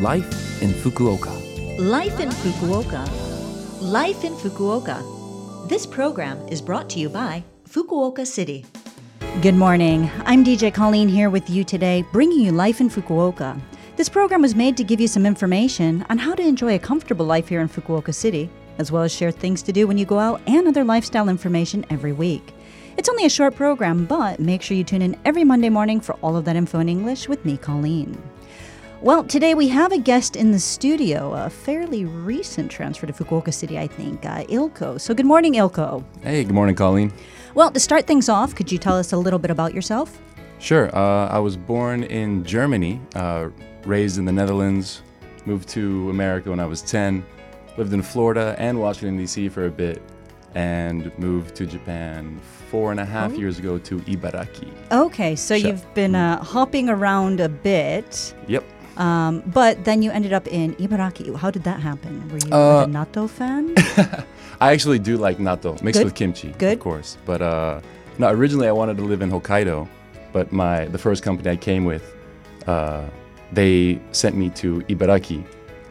Life in Fukuoka. Life in Fukuoka. Life in Fukuoka. This program is brought to you by Fukuoka City. Good morning. I'm DJ Colleen here with you today, bringing you Life in Fukuoka. This program was made to give you some information on how to enjoy a comfortable life here in Fukuoka City, as well as share things to do when you go out and other lifestyle information every week. It's only a short program, but make sure you tune in every Monday morning for all of that info in English with me, Colleen. Well, today we have a guest in the studio, a fairly recent transfer to Fukuoka City, I think, uh, Ilko. So, good morning, Ilko. Hey, good morning, Colleen. Well, to start things off, could you tell us a little bit about yourself? Sure. Uh, I was born in Germany, uh, raised in the Netherlands, moved to America when I was 10, lived in Florida and Washington, D.C. for a bit, and moved to Japan four and a half Oh. years ago to Ibaraki. Okay, so you've been uh, hopping around a bit, Yep. Um, but then you ended up in Ibaraki. How did that happen? Were you Uh, a natto fan? I actually do like natto mixed Good. with kimchi, Good. of course. But uh, no, originally I wanted to live in Hokkaido, but my the first company I came with, uh, they sent me to Ibaraki,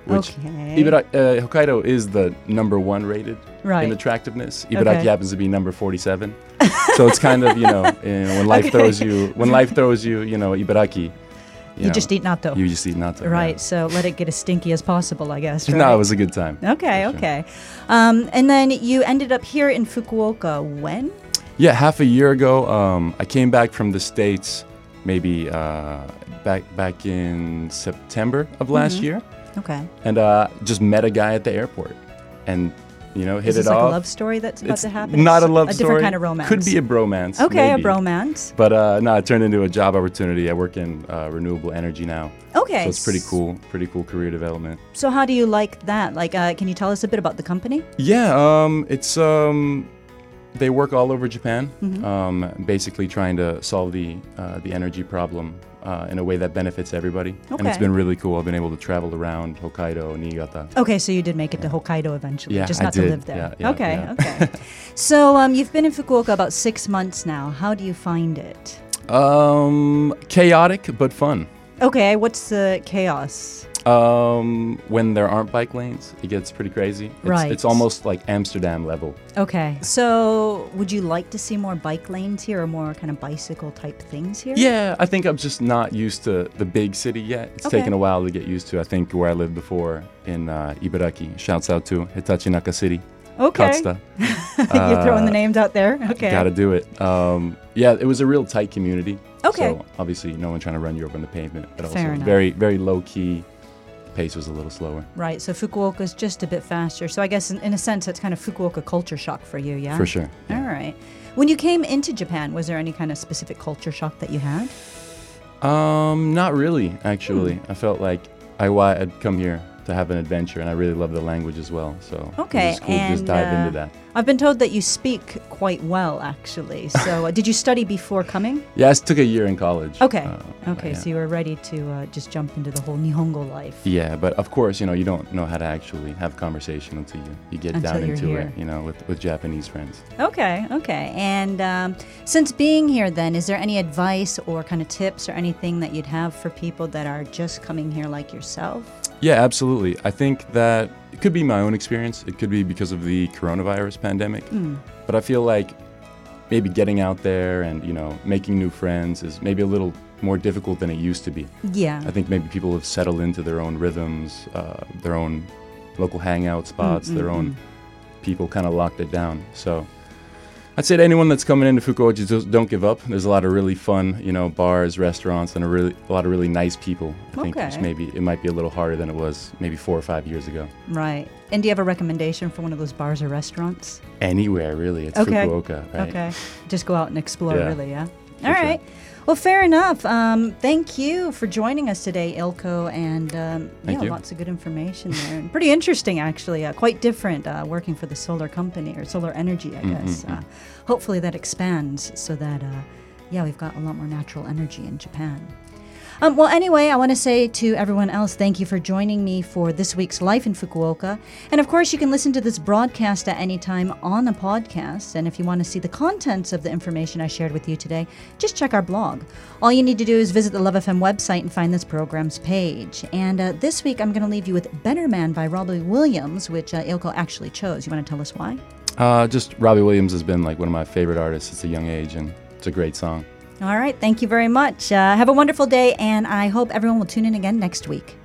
which Okay. Ibara- uh, Hokkaido is the number one rated Right. in attractiveness. Ibaraki Okay. happens to be number 47. so it's kind of, you know, you know, when life Okay. throws you, when life throws you, you know, Ibaraki. You, know, just eat natto. You just eat natto. right, so let it get as stinky as possible, I guess. Right? No, it was a good time. Okay, sure. okay. Um, and then you ended up here in Fukuoka when? Yeah, half a year ago, um, I came back from the States maybe uh, back back in September of last Mhm. year Okay. and uh, just met a guy at the airport and, you know, hit Is this it like off. a love story that's about it's to happen? not a love a story. different kind of romance. Could be a bromance. Okay, maybe. a bromance. But uh, no, it turned into a job opportunity. I work in uh, renewable energy now, Okay. so it's pretty cool. Pretty cool career development. So how do you like that? Like, uh, can you tell us a bit about the company? Yeah, um, it's um, they work all over Japan, Mhm. um, basically trying to solve the uh, the energy problem uh, in a way that benefits everybody. And it's been really cool. I've been able to travel around Hokkaido, Niigata. Okay, so you did make it to Hokkaido eventually, Yeah, just I not to live there. Yeah, yeah, okay, yeah. okay. So um, you've been in Fukuoka about six months now. How do you find it? Um, chaotic but fun. Okay, what's the chaos? Um, when there aren't bike lanes, it gets pretty crazy. It's, Right. It's almost like Amsterdam level. Okay, so would you like to see more bike lanes here or more kind of bicycle type things here? Yeah, I think I'm just not used to the big city yet. It's Okay. taken a while to get used to. I think where I lived before in uh, Ibaraki. Shouts out to Hitachi Naka City. Okay. Katsuta. You're throwing the Uh, names out there. Okay. Gotta do it. Um, yeah, it was a real tight community. Okay. So obviously, no one trying to run you over on the pavement, but also Fair enough. very, very low key. Pace was a little slower. Right, so Fukuoka's just a bit faster. So I guess in, in a sense, it's kind of Fukuoka culture shock for you, yeah? For sure. All right. When you came into Japan, was there any kind of specific culture shock that you had? Um, not really, actually. Hmm. I felt like I I'd come here to have an adventure, and I really love the language as well. So Okay, cool to just dive uh, into that. I've been told that you speak quite well, actually. So uh, did you study before coming? Yeah, I took a year in college. Okay. Uh, Okay, yeah. so you were ready to uh, just jump into the whole Nihongo life. Yeah, but of course, you know, you don't know how to actually have conversation until you, you get Until down into here. it, you know, with, with Japanese friends. Okay, okay. And um, since being here, then, is there any advice or kind of tips or anything that you'd have for people that are just coming here like yourself? Yeah, absolutely. I think that it could be my own experience. It could be because of the coronavirus pandemic. Mm. But I feel like maybe getting out there and, you know, making new friends is maybe a little more difficult than it used to be. Yeah. I think maybe people have settled into their own rhythms, uh, their own local hangout spots, Mm, their own people kind of locked it down. So I'd say to anyone that's coming into Fukuoka, just don't give up. There's a lot of really fun, you know, bars, restaurants, and a really a lot of really nice people. I think Okay. maybe it might be a little harder than it was maybe four or five years ago. Right. And do you have a recommendation for one of those bars or restaurants? Anywhere really, it's Okay. Fukuoka, right? Okay. Just go out and explore, Yeah. really, yeah? For All sure. Well, fair enough. Um, thank you for joining us today, Ilko, and um, yeah, you. lots of good information there, and pretty interesting actually. Uh, quite different uh, working for the solar company or solar energy, I Mm, guess. mm, Uh, hopefully that expands so that uh, yeah, we've got a lot more natural energy in Japan. Um, well, anyway, I want to say to everyone else, thank you for joining me for this week's Life in Fukuoka. And of course, you can listen to this broadcast at any time on a podcast. And if you want to see the contents of the information I shared with you today, just check our blog. All you need to do is visit the Love FM website and find this program's page. And uh, this week, I'm going to leave you with Better Man by Robbie Williams, which uh, Ilko actually chose. You want to tell us why? Uh, just Robbie Williams has been like one of my favorite artists since a young age, and it's a great song. All right. Thank you very much. Uh, have a wonderful day, and I hope everyone will tune in again next week.